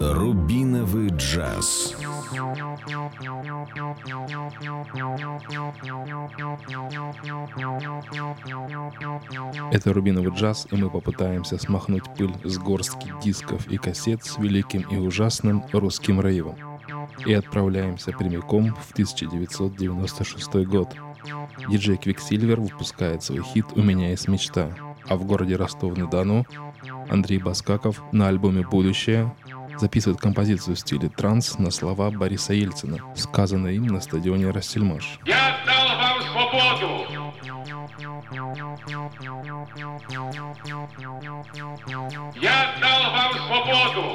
Рубиновый джаз. Это рубиновый джаз, и мы попытаемся смахнуть пыль с горстки дисков и кассет с великим и ужасным русским рейвом. И отправляемся прямиком в 1996 год. Диджей Quicksilver выпускает свой хит «У меня есть мечта», а в городе Ростов-на-Дону Андрей Баскаков на альбоме «Будущее» записывает композицию в стиле транс на слова Бориса Ельцина, сказанные им на стадионе Рассельмаш. Я дал вам свободу! Я дал вам свободу!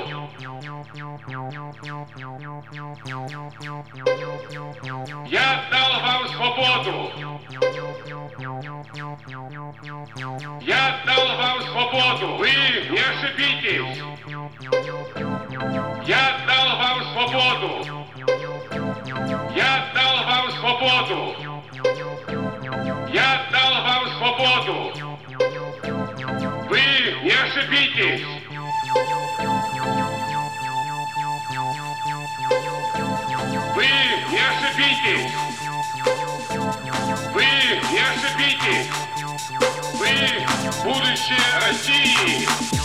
Я дал вам свободу! Я дал вам свободу! Вы не ошибитесь! Я дал вам свободу! Я дал вам свободу! Я дал вам свободу! Вы не ошибитесь! Вы не ошибитесь! Вы не ошибитесь! Вы будущее России!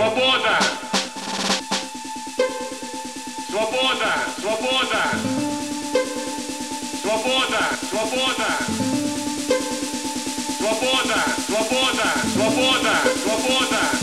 Свобода! Свобода! Свобода! Свобода! Свобода! Свобода! Свобода! Свобода! Свобода!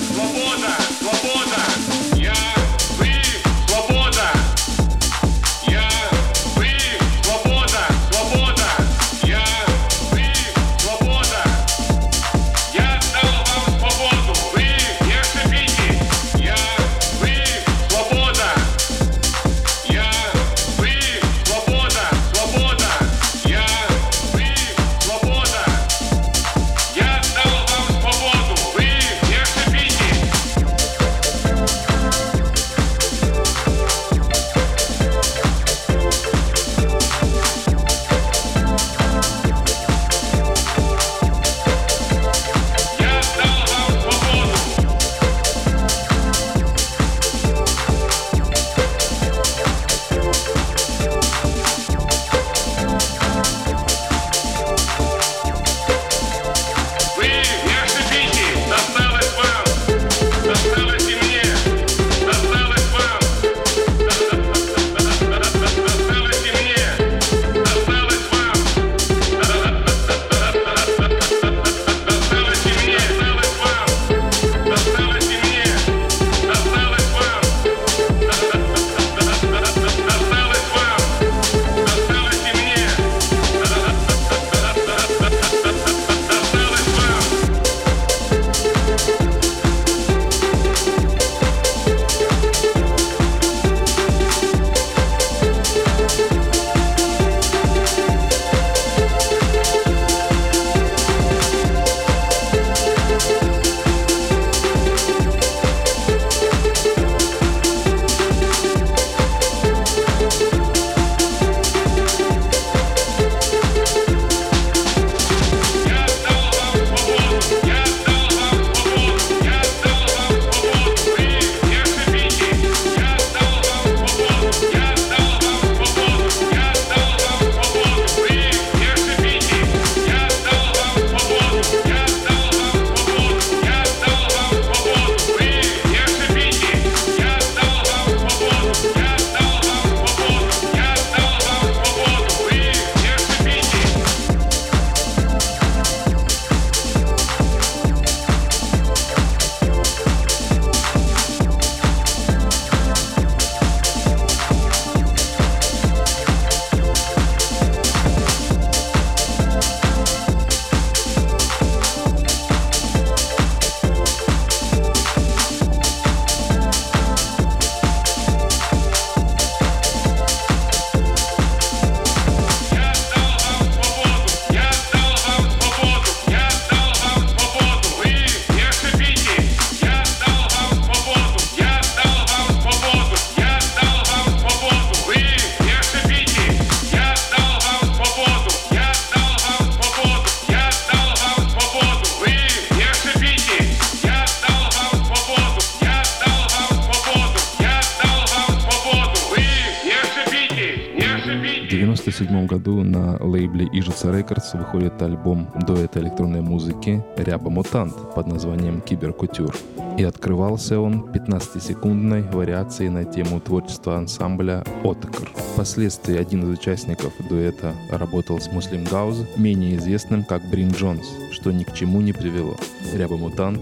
Records выходит альбом дуэта электронной музыки «Ряба Мутант» под названием «Киберкутюр». И открывался он 15-секундной вариацией на тему творчества ансамбля «Отокр». Впоследствии один из участников дуэта работал с Муслим Гауз, менее известным как Брин Джонс, что ни к чему не привело. Ряба Мутант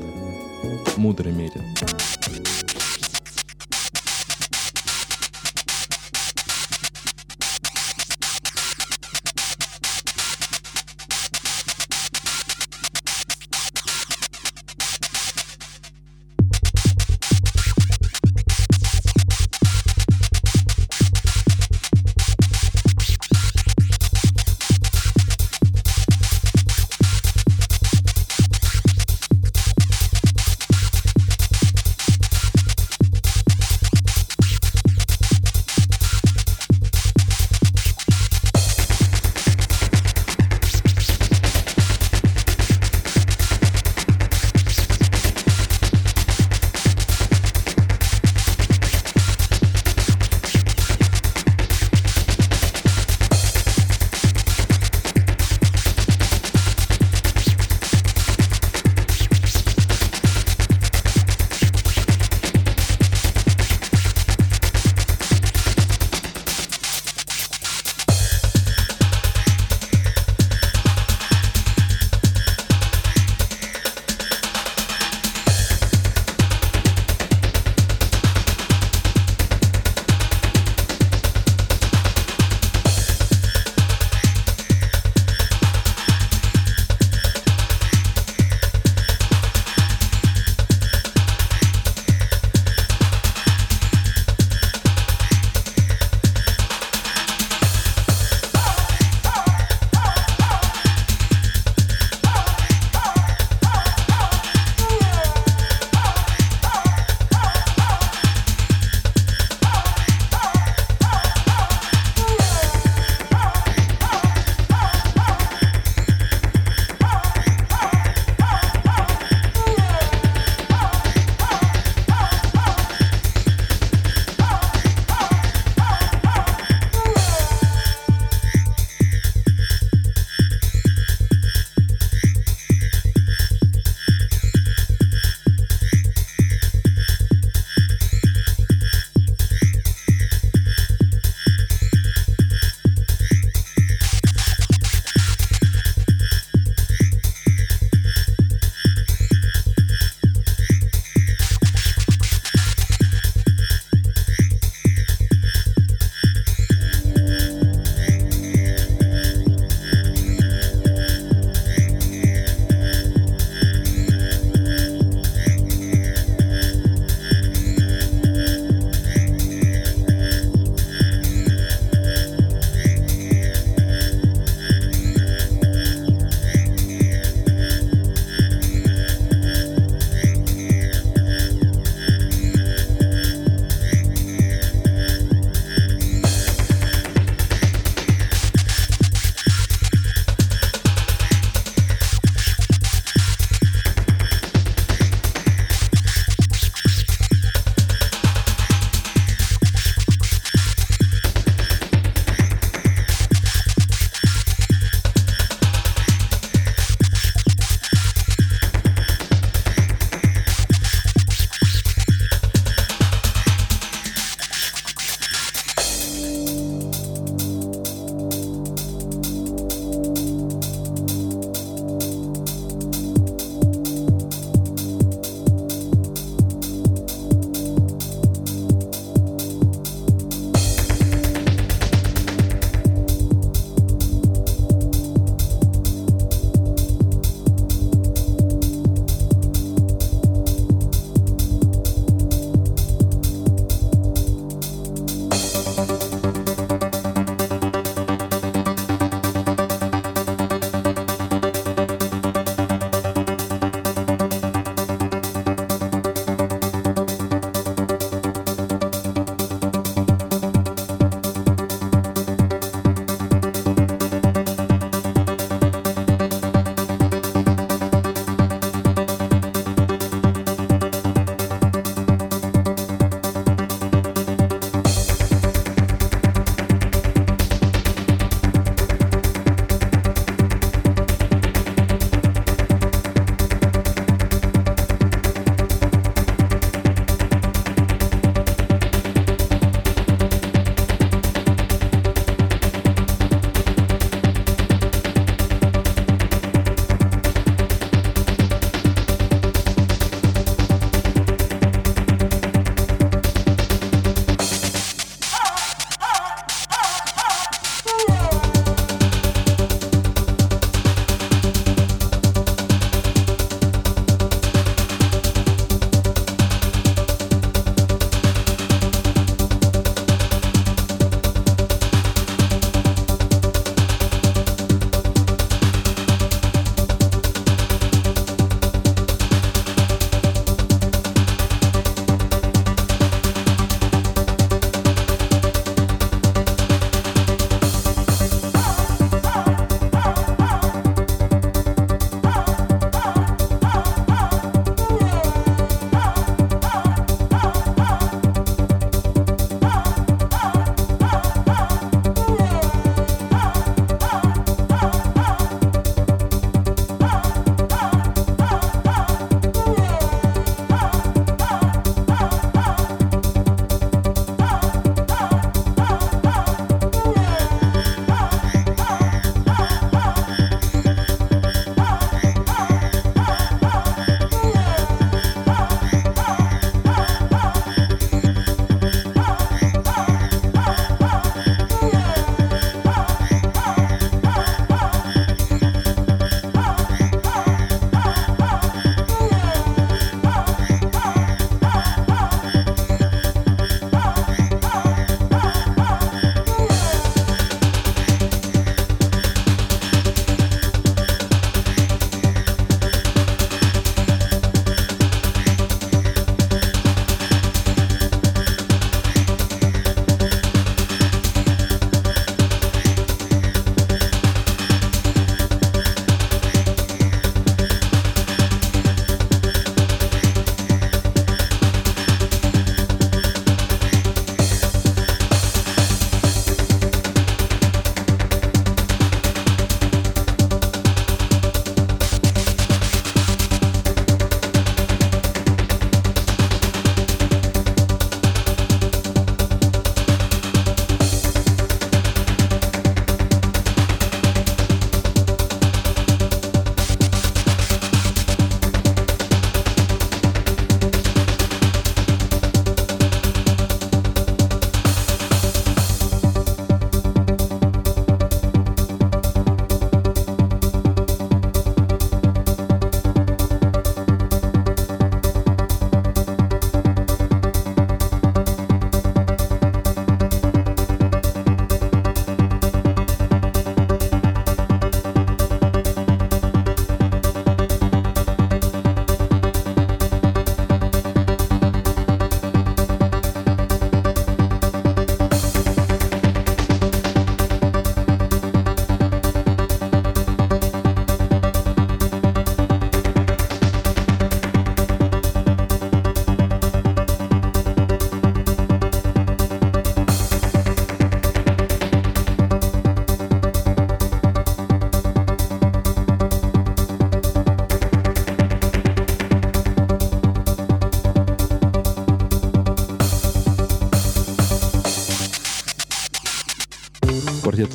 мудро мерен.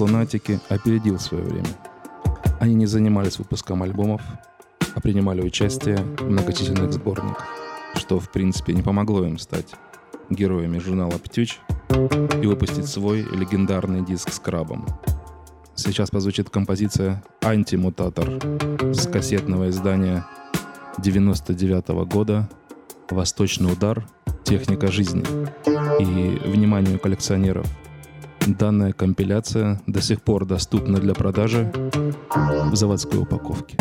«Лунатики» опередил свое время. Они не занимались выпуском альбомов, а принимали участие в многочисленных сборниках, что в принципе не помогло им стать героями журнала «Птюч» и выпустить свой легендарный диск с крабом. Сейчас позвучит композиция «Антимутатор» с кассетного издания 99 -го года «Восточный удар. Техника жизни». И вниманию коллекционеров – Данная компиляция до сих пор доступна для продажи в заводской упаковке.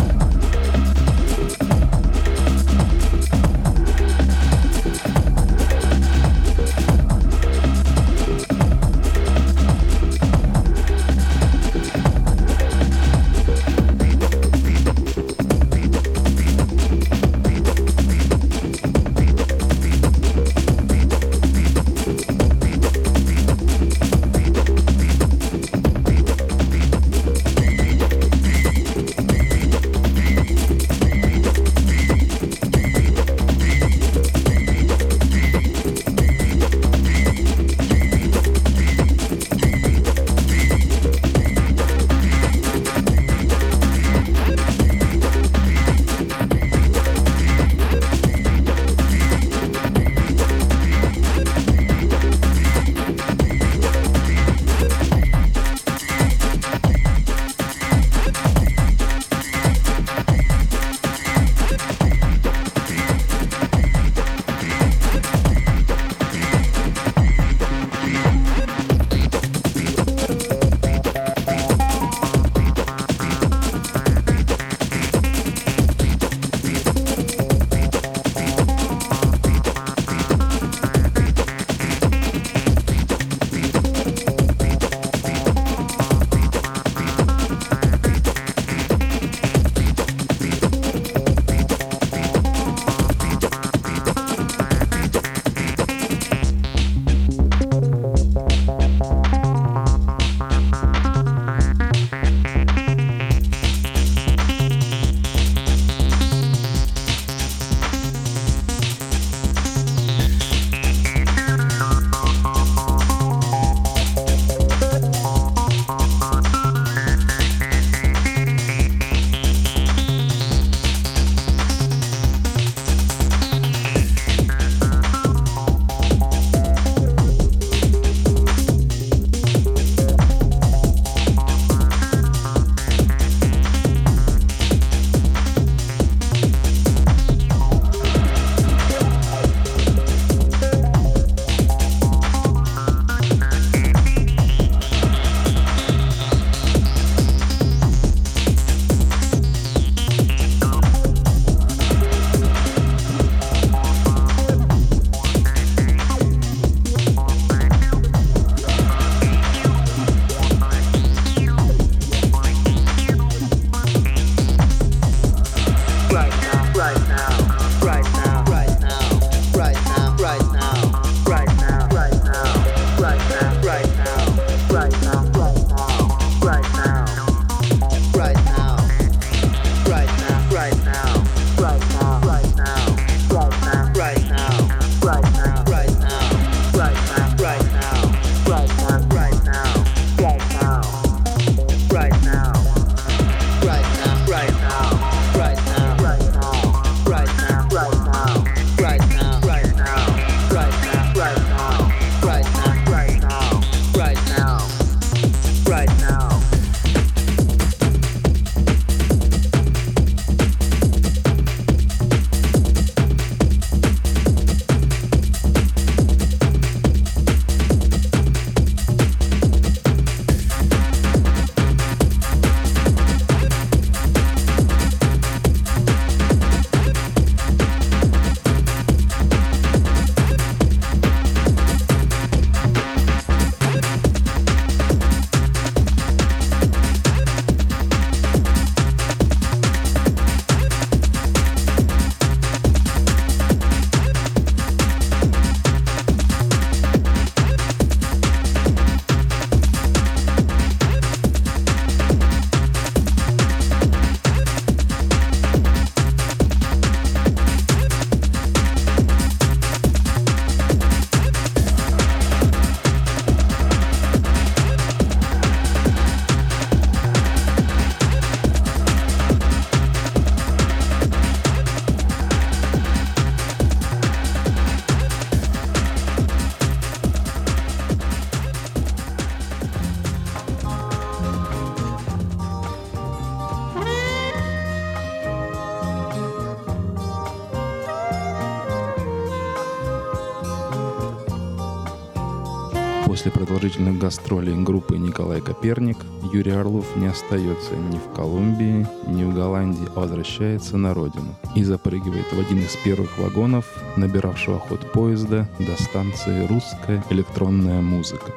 После продолжительных гастролей группы Николай Коперник Юрий Орлов не остается ни в Колумбии, ни в Голландии, а возвращается на родину и запрыгивает в один из первых вагонов, набиравшего ход поезда до станции «Русская электронная музыка».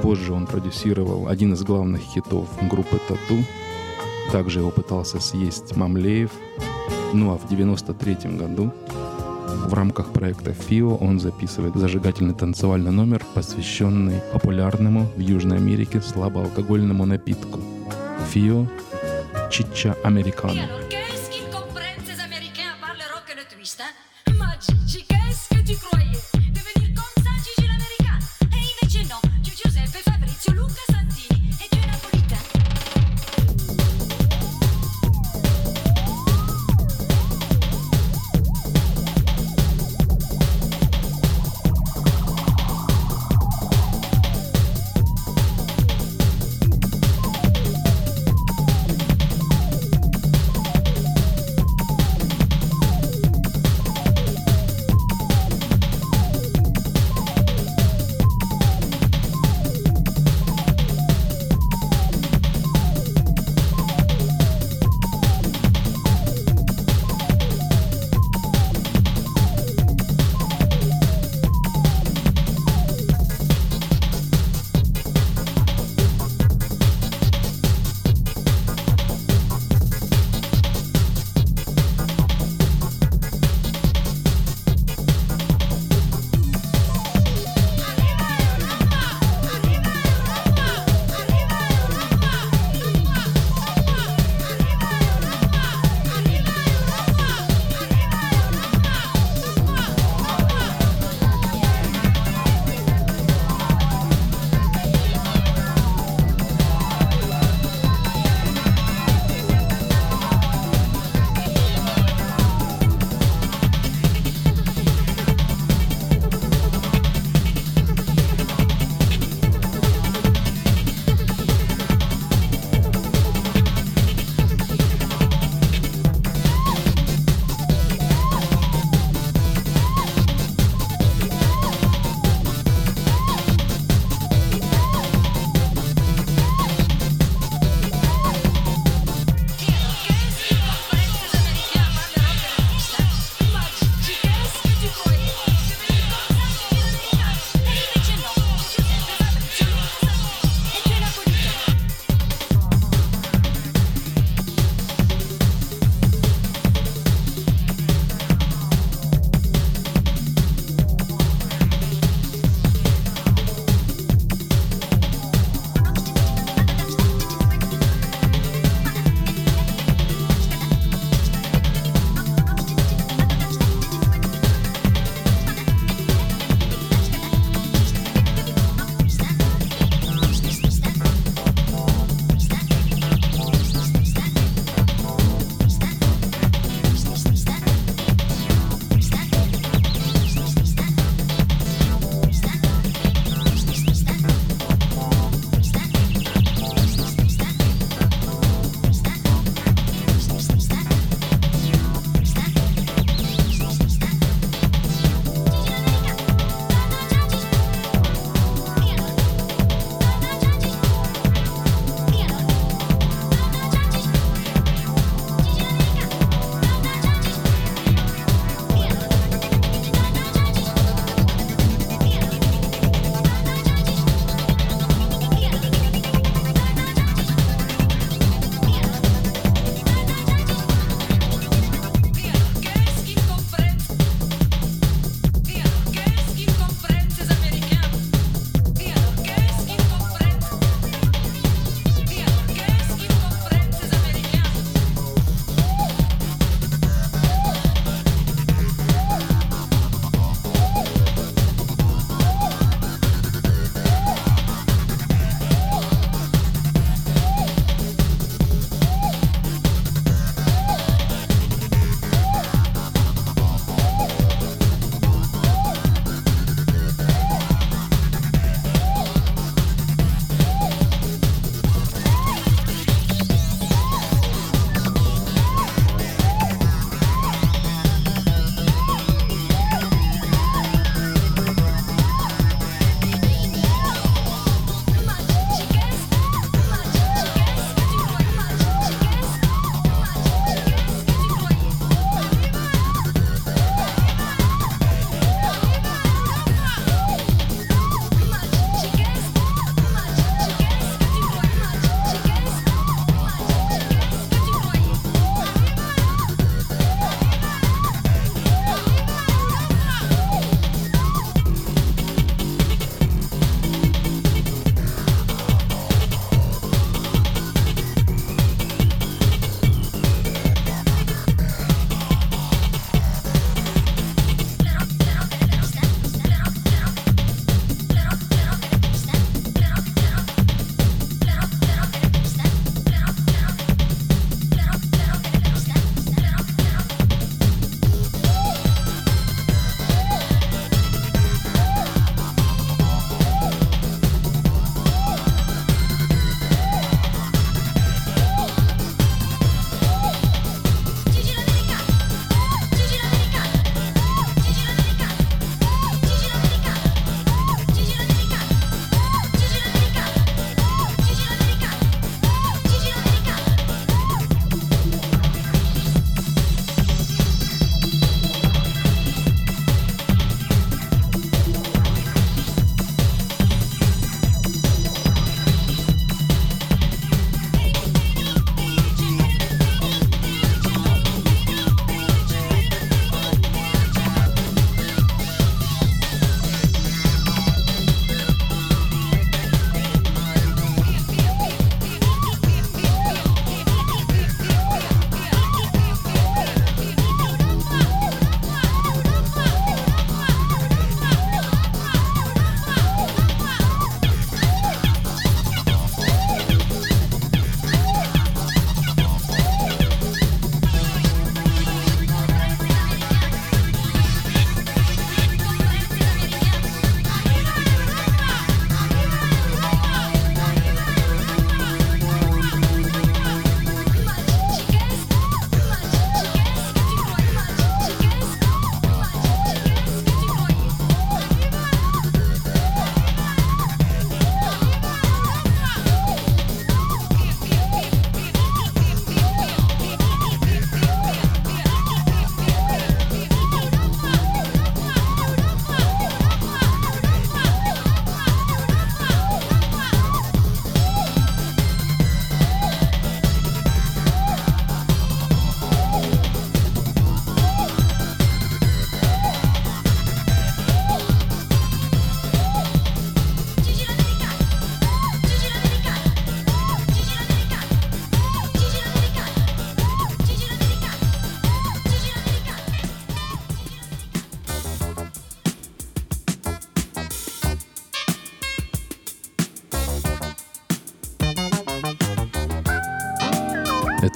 Позже он продюсировал один из главных хитов группы «Тату». Также его пытался съесть Мамлеев. Ну а в 93 году в рамках проекта ФИО он записывает зажигательный танцевальный номер, посвященный популярному в Южной Америке слабоалкогольному напитку. ФИО Чича Американо.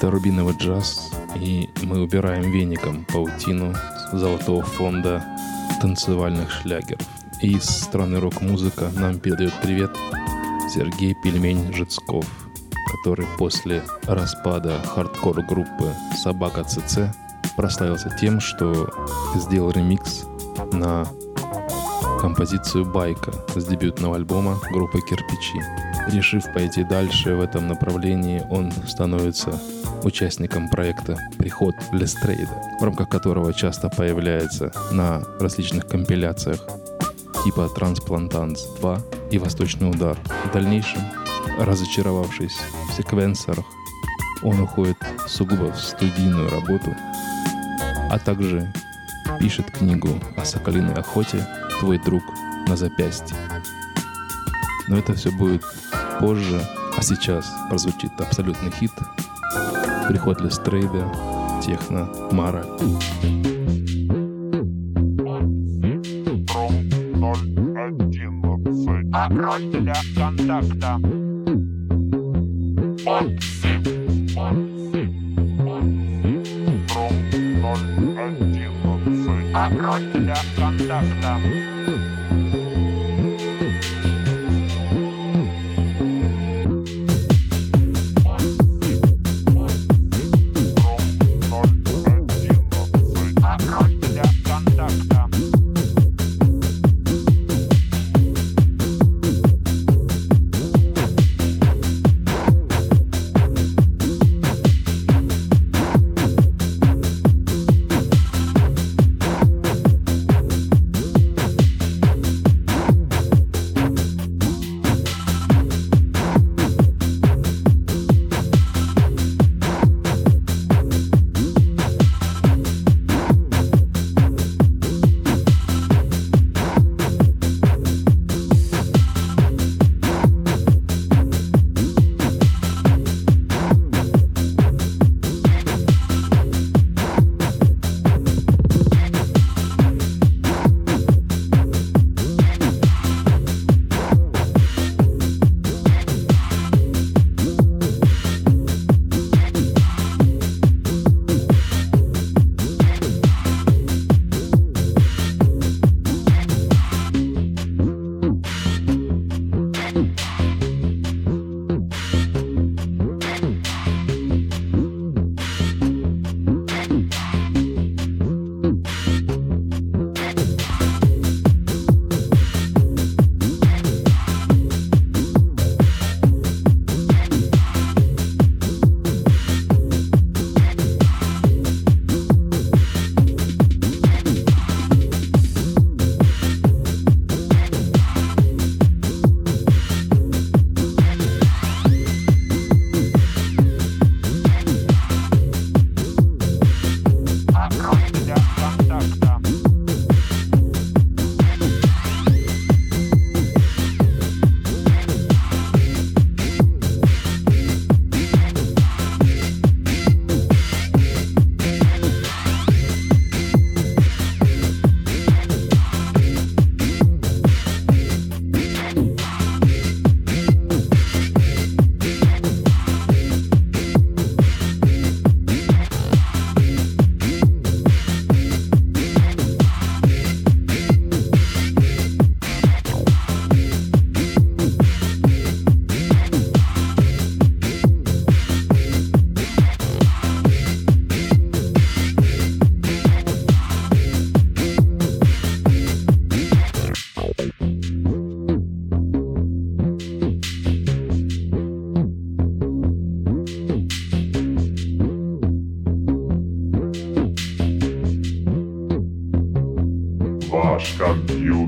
Это рубиновый джаз, и мы убираем веником паутину золотого фонда танцевальных шлягеров. И из страны рок-музыка нам передает привет Сергей Пельмень Жицков, который после распада хардкор-группы «Собака ЦЦ» прославился тем, что сделал ремикс на композицию «Байка» с дебютного альбома группы «Кирпичи». Решив пойти дальше в этом направлении, он становится участником проекта «Приход Лестрейда», в рамках которого часто появляется на различных компиляциях типа «Трансплантанс 2» и «Восточный удар». В дальнейшем, разочаровавшись в секвенсорах, он уходит сугубо в студийную работу, а также пишет книгу о соколиной охоте «Твой друг на запястье». Но это все будет позже, а сейчас прозвучит абсолютный хит «Приход Лестрейда», «Техно», «Мара». Пароль для контакта. Пароль для контакта.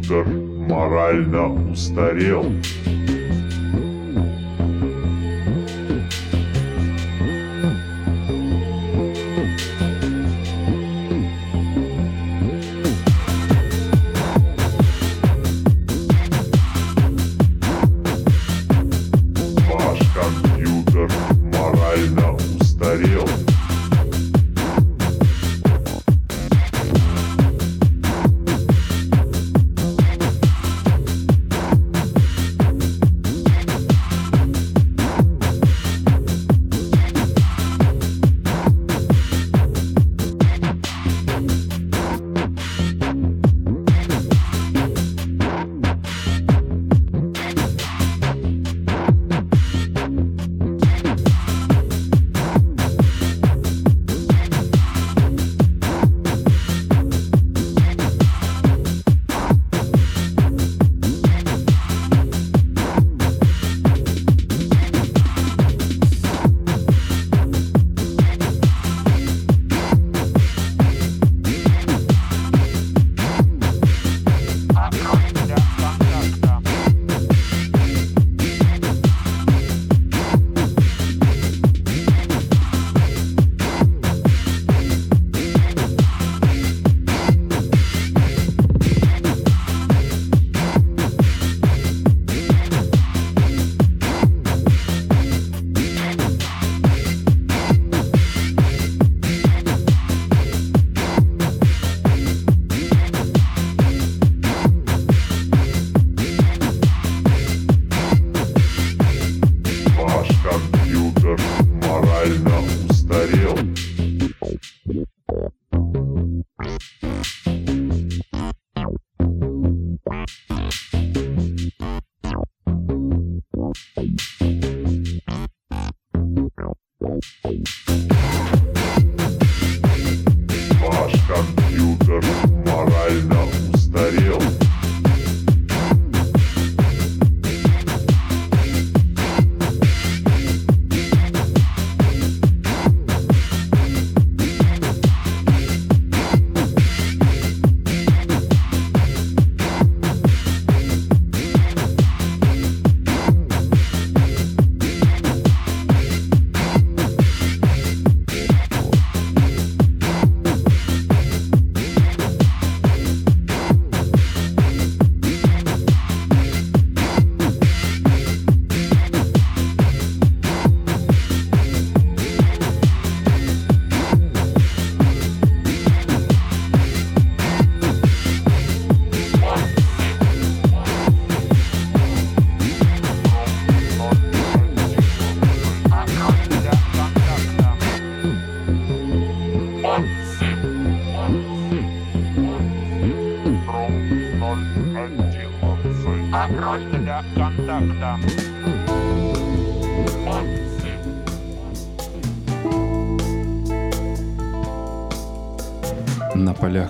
Компьютер морально устарел.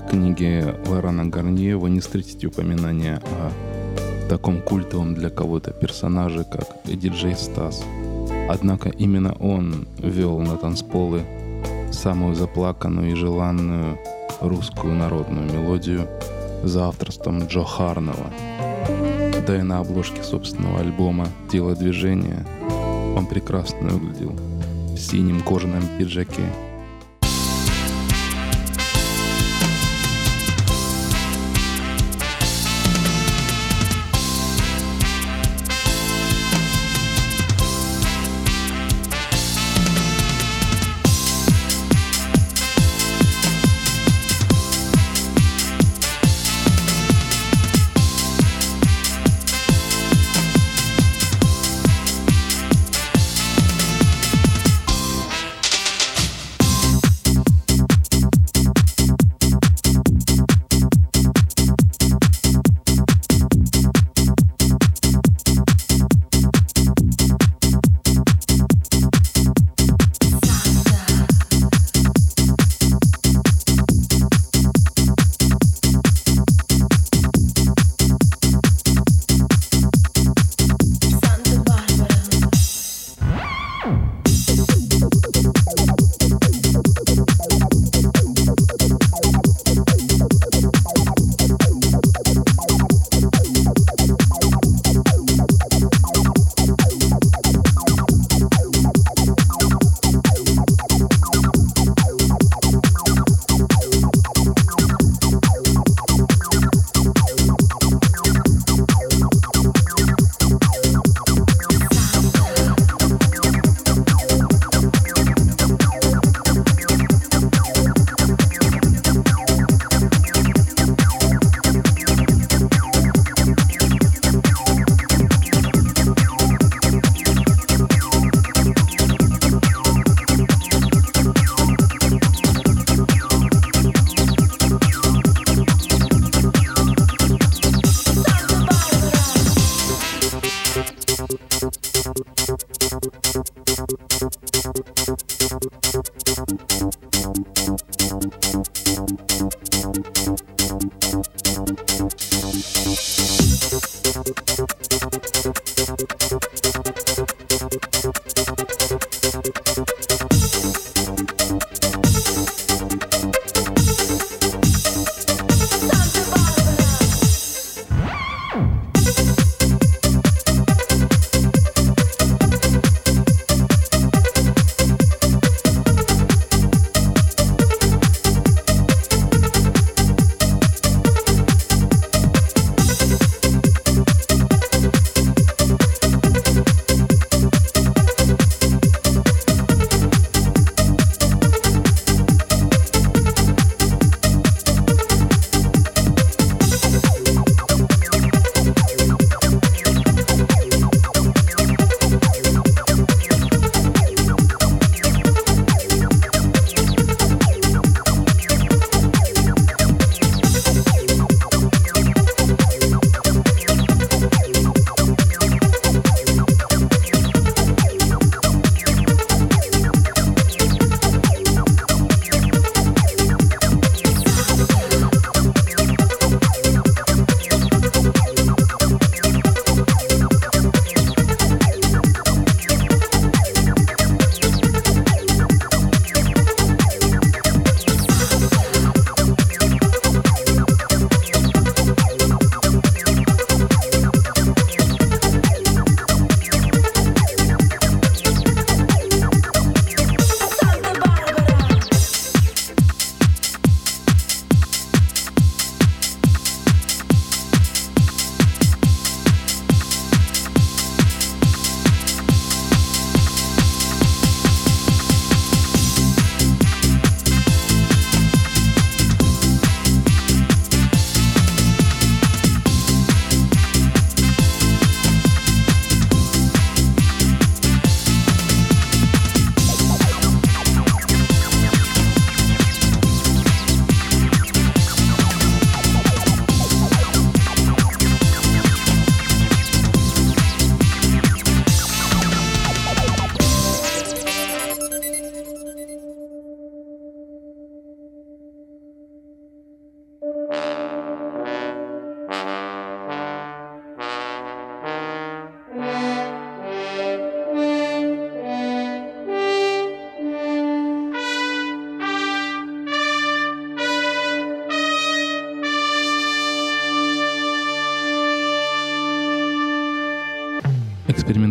Книги Лорана Гарнье вы не встретите упоминания о таком культовом для кого-то персонаже, как диджей Стас. Однако именно он вел на танцполы самую заплаканную и желанную русскую народную мелодию за авторством Джо Харнова. Да и на обложке собственного альбома «Тело движения» он прекрасно выглядел в синем кожаном пиджаке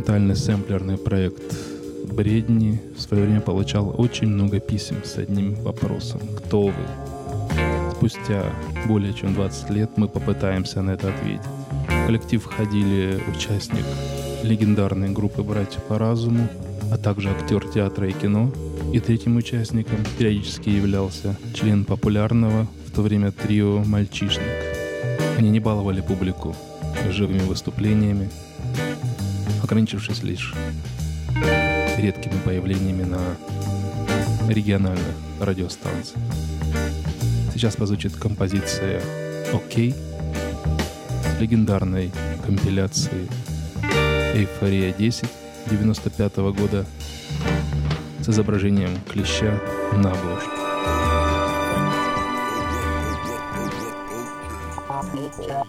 экспериментальный сэмплерный проект Бредни в свое время получал очень много писем с одним вопросом. Кто вы? Спустя более чем 20 лет мы попытаемся на это ответить. В коллектив входили участник легендарной группы «Братья по разуму», а также актер театра и кино. И третьим участником периодически являлся член популярного в то время трио «Мальчишник». Они не баловали публику живыми выступлениями, ограничившись лишь редкими появлениями на региональных радиостанциях. Сейчас позвучит композиция «Окей» с легендарной компиляции «Эйфория 10» 95 года с изображением клеща на обложке.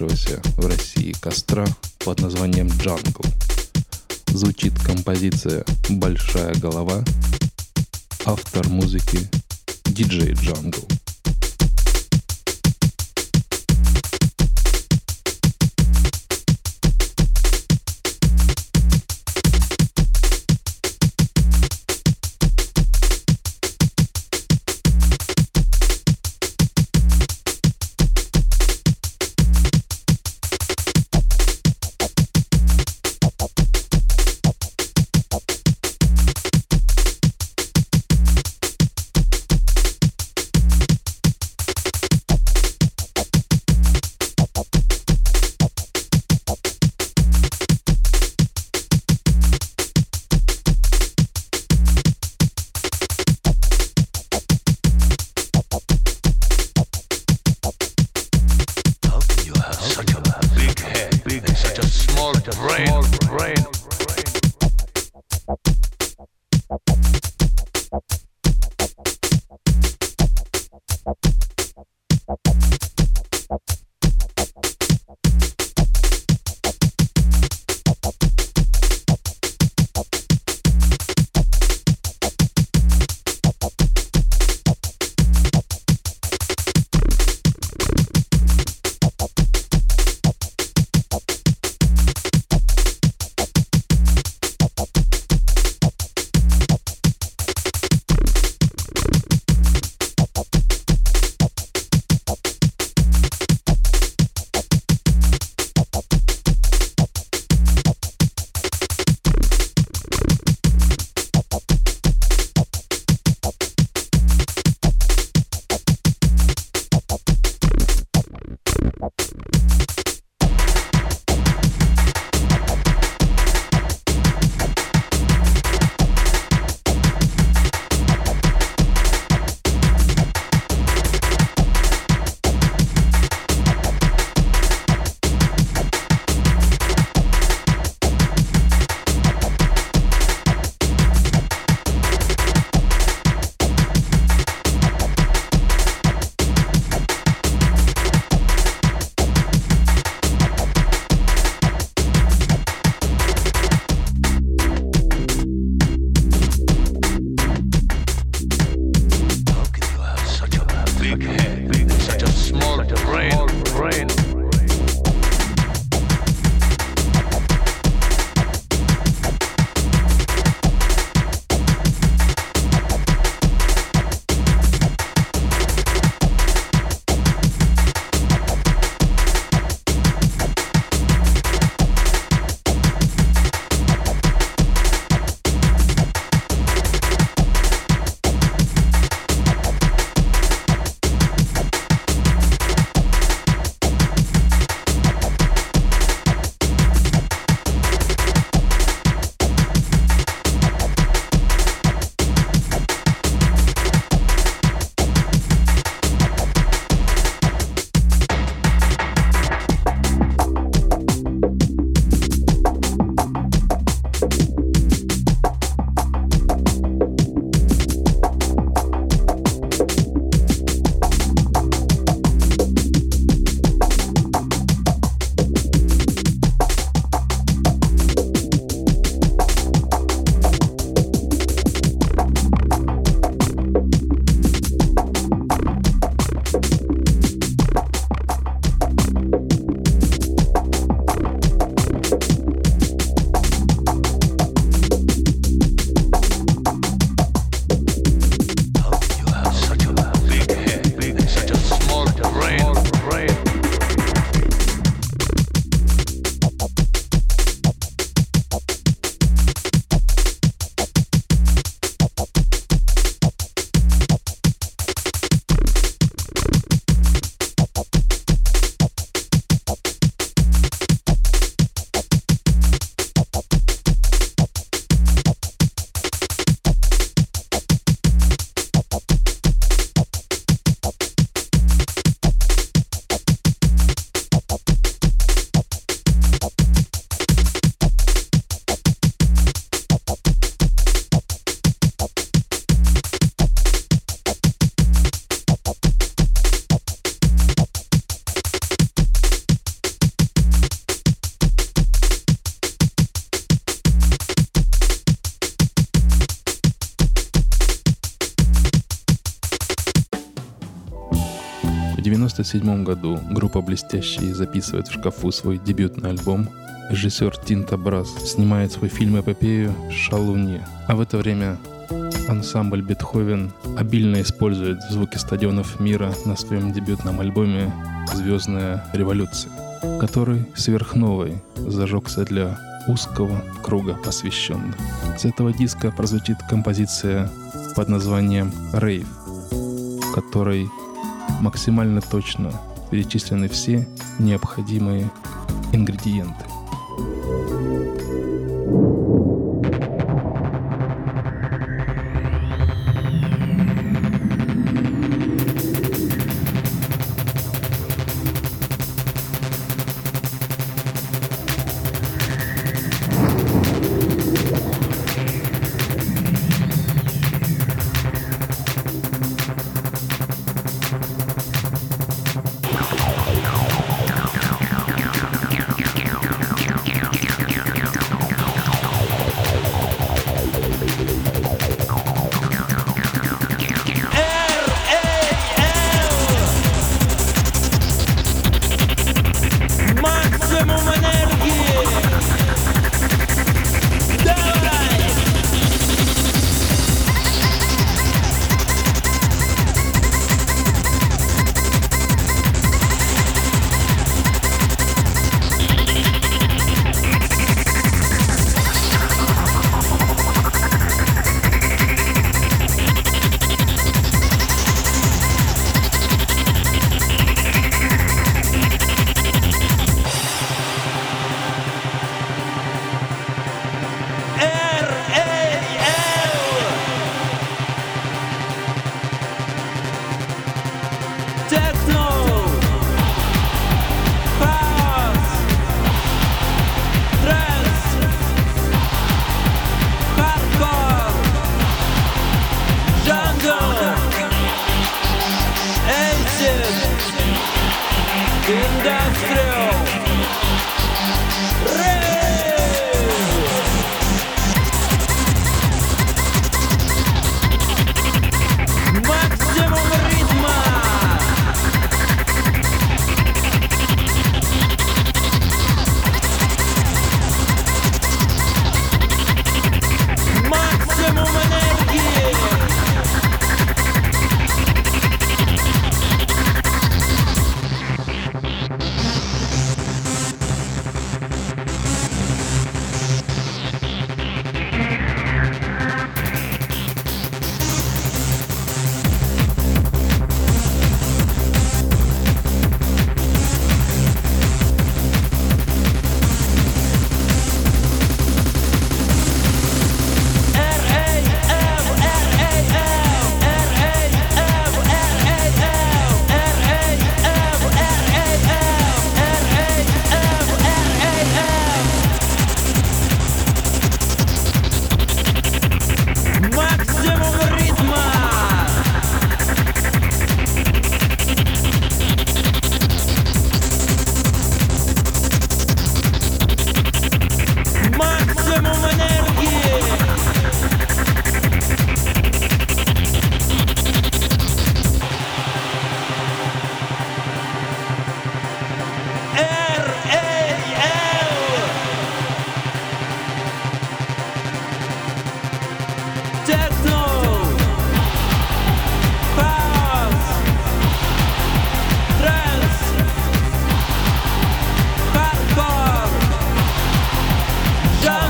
Разгоревшегося в России костра под названием «Джангл». Звучит композиция «Большая голова», автор музыки диджей Джангл. 1997 году группа «Блестящие» записывает в шкафу свой дебютный альбом. Режиссер Тинта Брас снимает свой фильм-эпопею «Шалуни». А в это время ансамбль «Бетховен» обильно использует звуки стадионов мира на своем дебютном альбоме «Звездная революция», который сверхновой зажегся для узкого круга посвященных. С этого диска прозвучит композиция под названием «Рейв», в которой максимально точно перечислены все необходимые ингредиенты.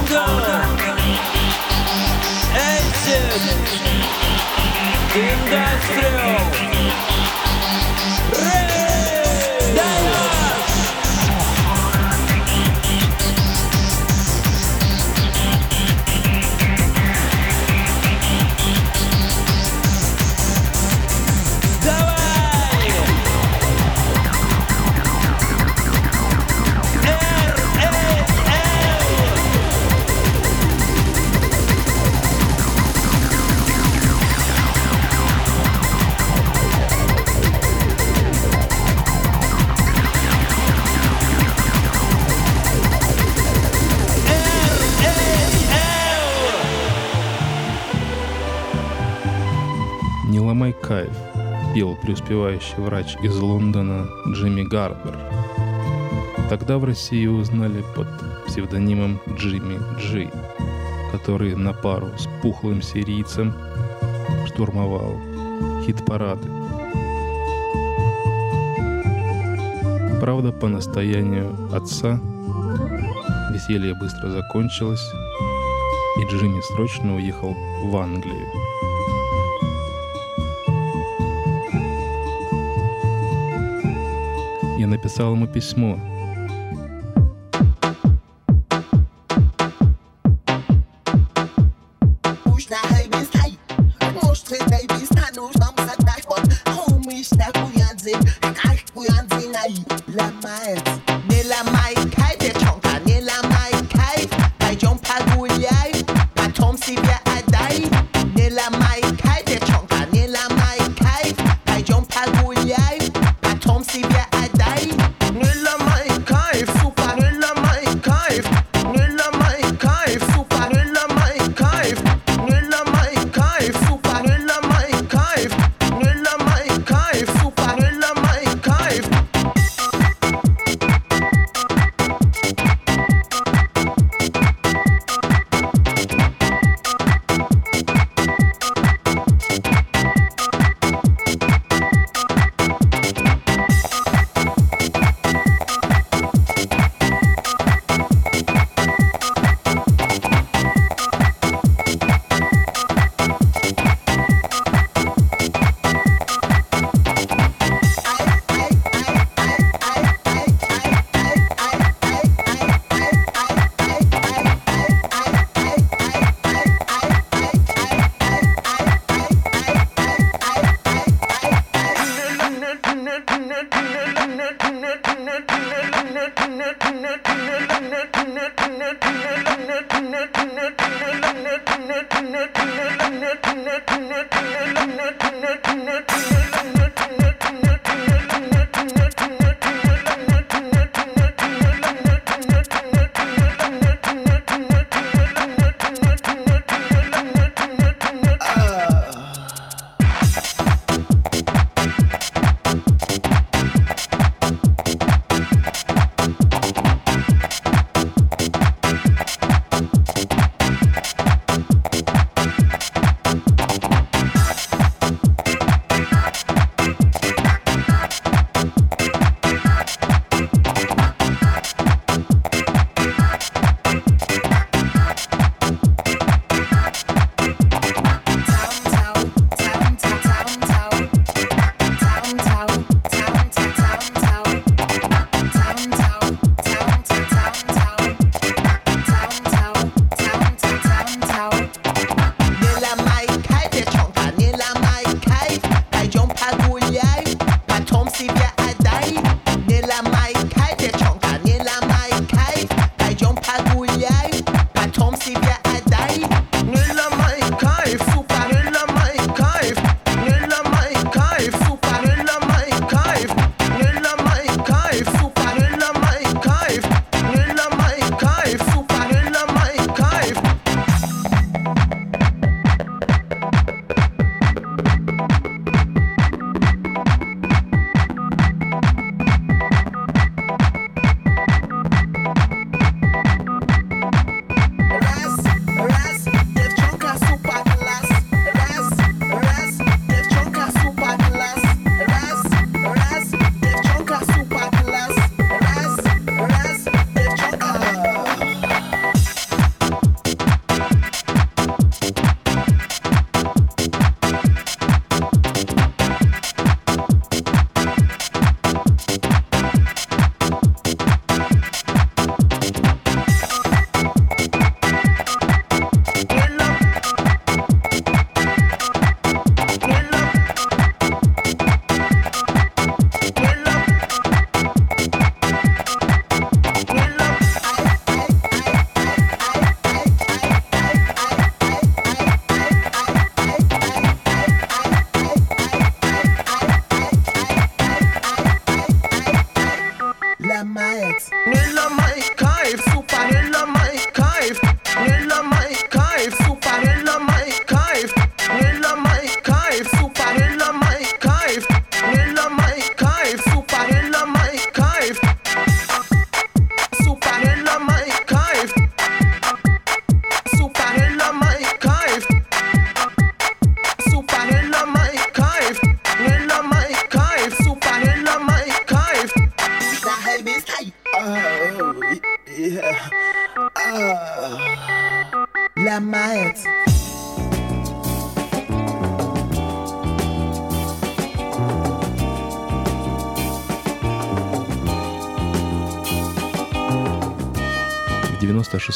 longer Industrial преуспевающий врач из Лондона Джимми Гарбер. Тогда в России его узнали под псевдонимом Джимми Джи, который на пару с пухлым сирийцем штурмовал хит-парады. Правда, по настоянию отца веселье быстро закончилось, и Джимми срочно уехал в Англию, я написал ему письмо,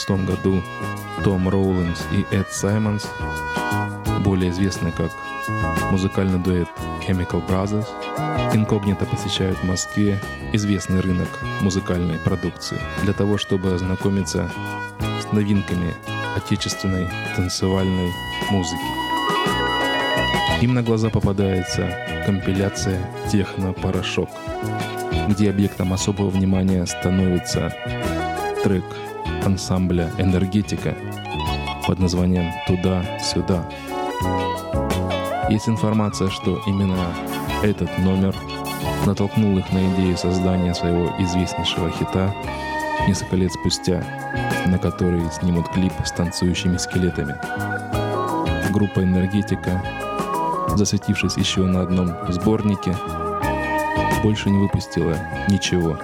96 году Том Роулинс и Эд Саймонс, более известный как музыкальный дуэт Chemical Brothers, инкогнито посещают в Москве известный рынок музыкальной продукции для того, чтобы ознакомиться с новинками отечественной танцевальной музыки. Им на глаза попадается компиляция «Техно-порошок», где объектом особого внимания становится трек ансамбля «Энергетика» под названием «Туда-сюда». Есть информация, что именно этот номер натолкнул их на идею создания своего известнейшего хита несколько лет спустя, на который снимут клип с танцующими скелетами. Группа «Энергетика», засветившись еще на одном сборнике, больше не выпустила ничего.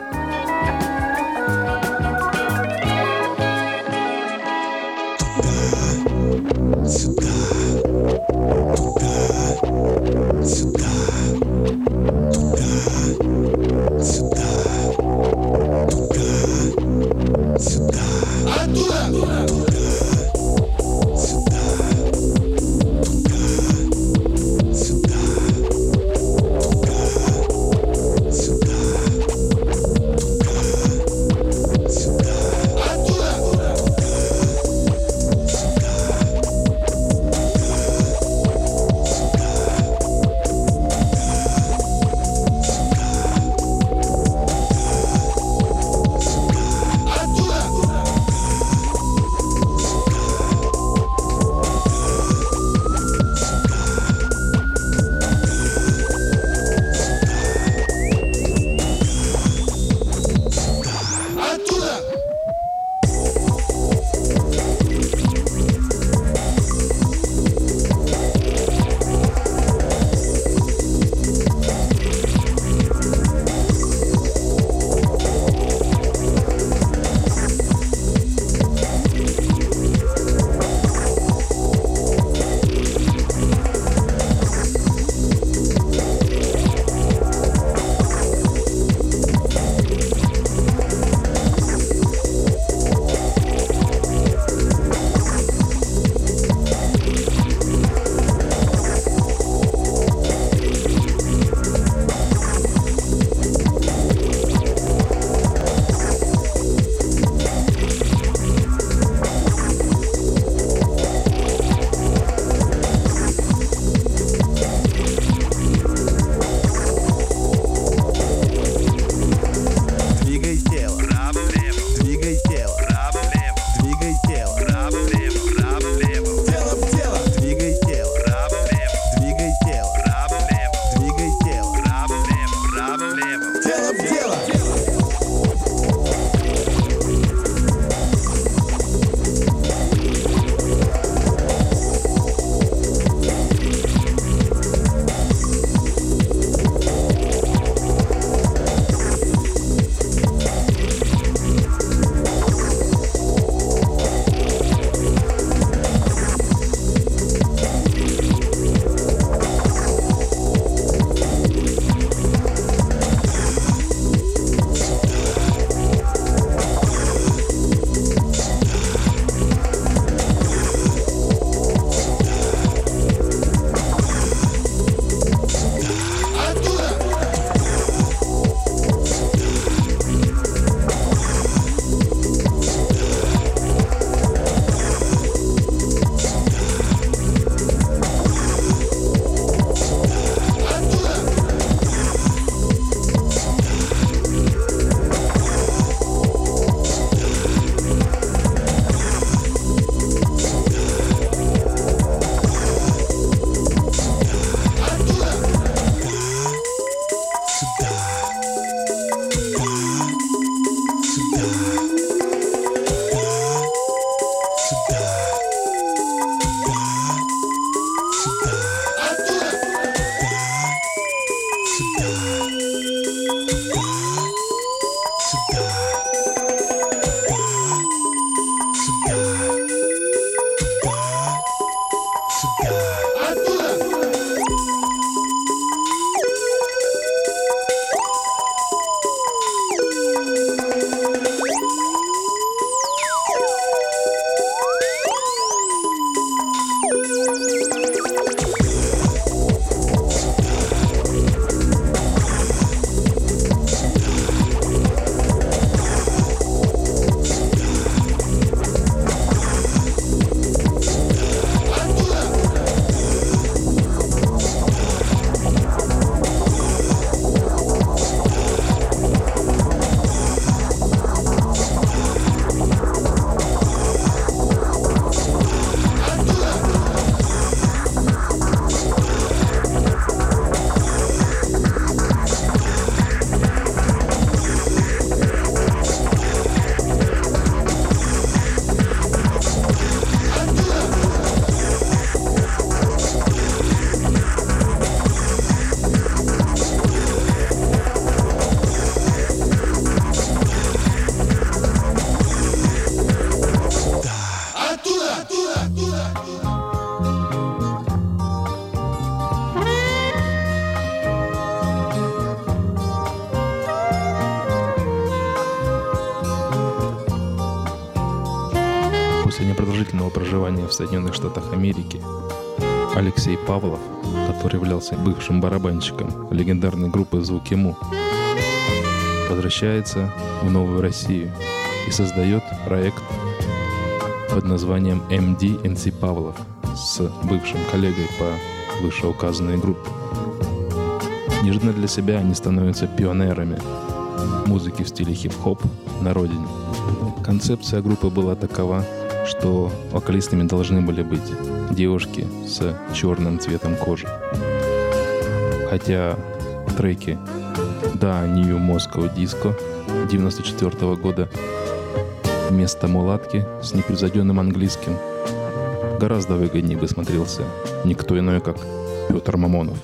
После непродолжительного проживания в Соединенных Штатах Америки Алексей Павлов, который являлся бывшим барабанщиком легендарной группы «Звуки Му», возвращается в Новую Россию и создает проект под названием MD Павлов с бывшим коллегой по вышеуказанной группе. Неожиданно для себя они становятся пионерами музыки в стиле хип-хоп на родине. Концепция группы была такова, что вокалистами должны были быть девушки с черным цветом кожи. Хотя треки «Да, New Moscow Disco» 94 года вместо мулатки с непревзойденным английским гораздо выгоднее бы смотрелся никто иной, как Петр Мамонов.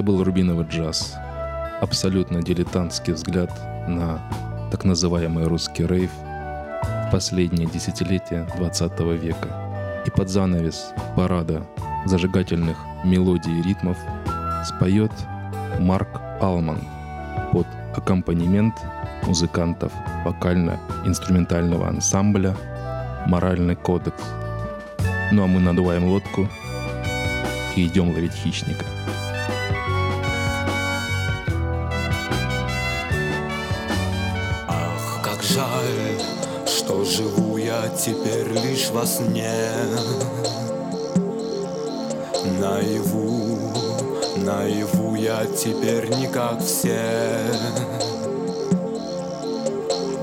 Это был «Рубиновый джаз». Абсолютно дилетантский взгляд на так называемый русский рейв в последние десятилетия 20 века. И под занавес парада зажигательных мелодий и ритмов споет Марк Алман под аккомпанемент музыкантов вокально-инструментального ансамбля «Моральный кодекс». Ну а мы надуваем лодку и идем ловить хищника. теперь лишь во сне. Наяву, наяву я теперь не как все.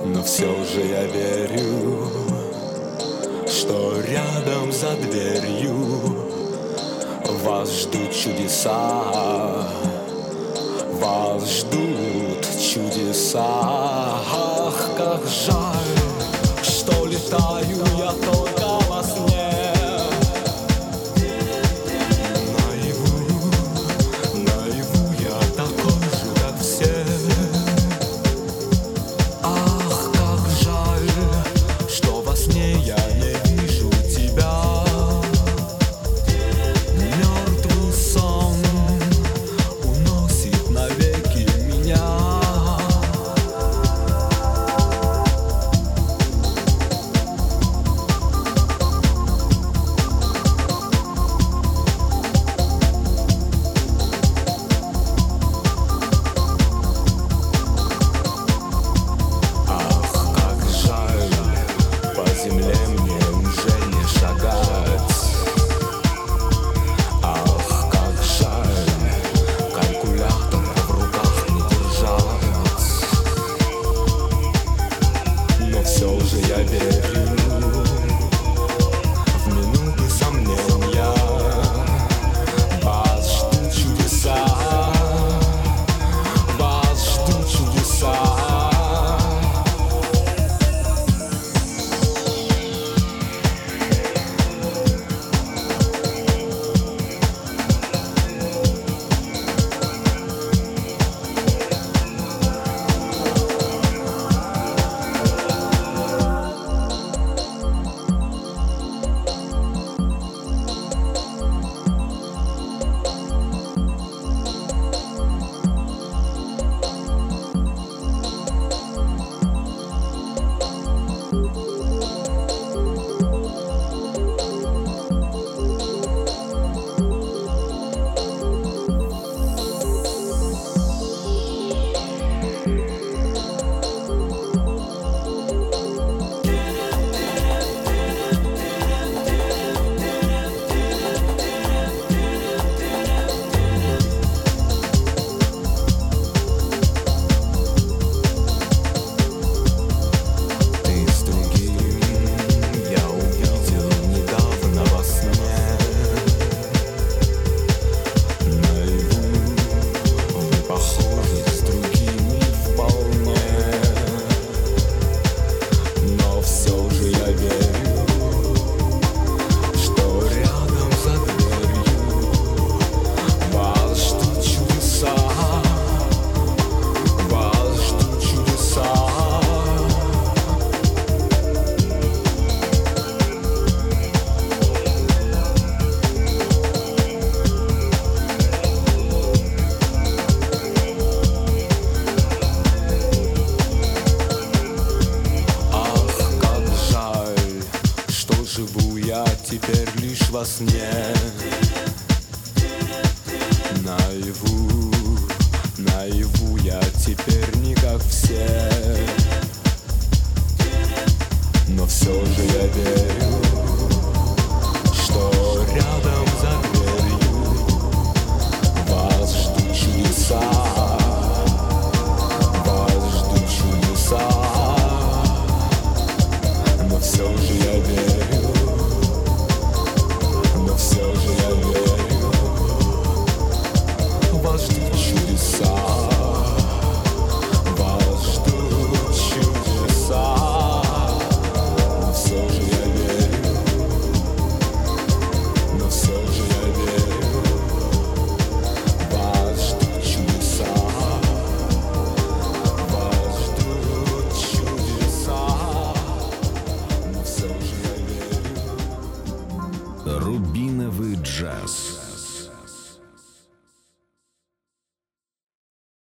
Но все же я верю, что рядом за дверью Вас ждут чудеса, вас ждут чудеса. Ах, как жаль.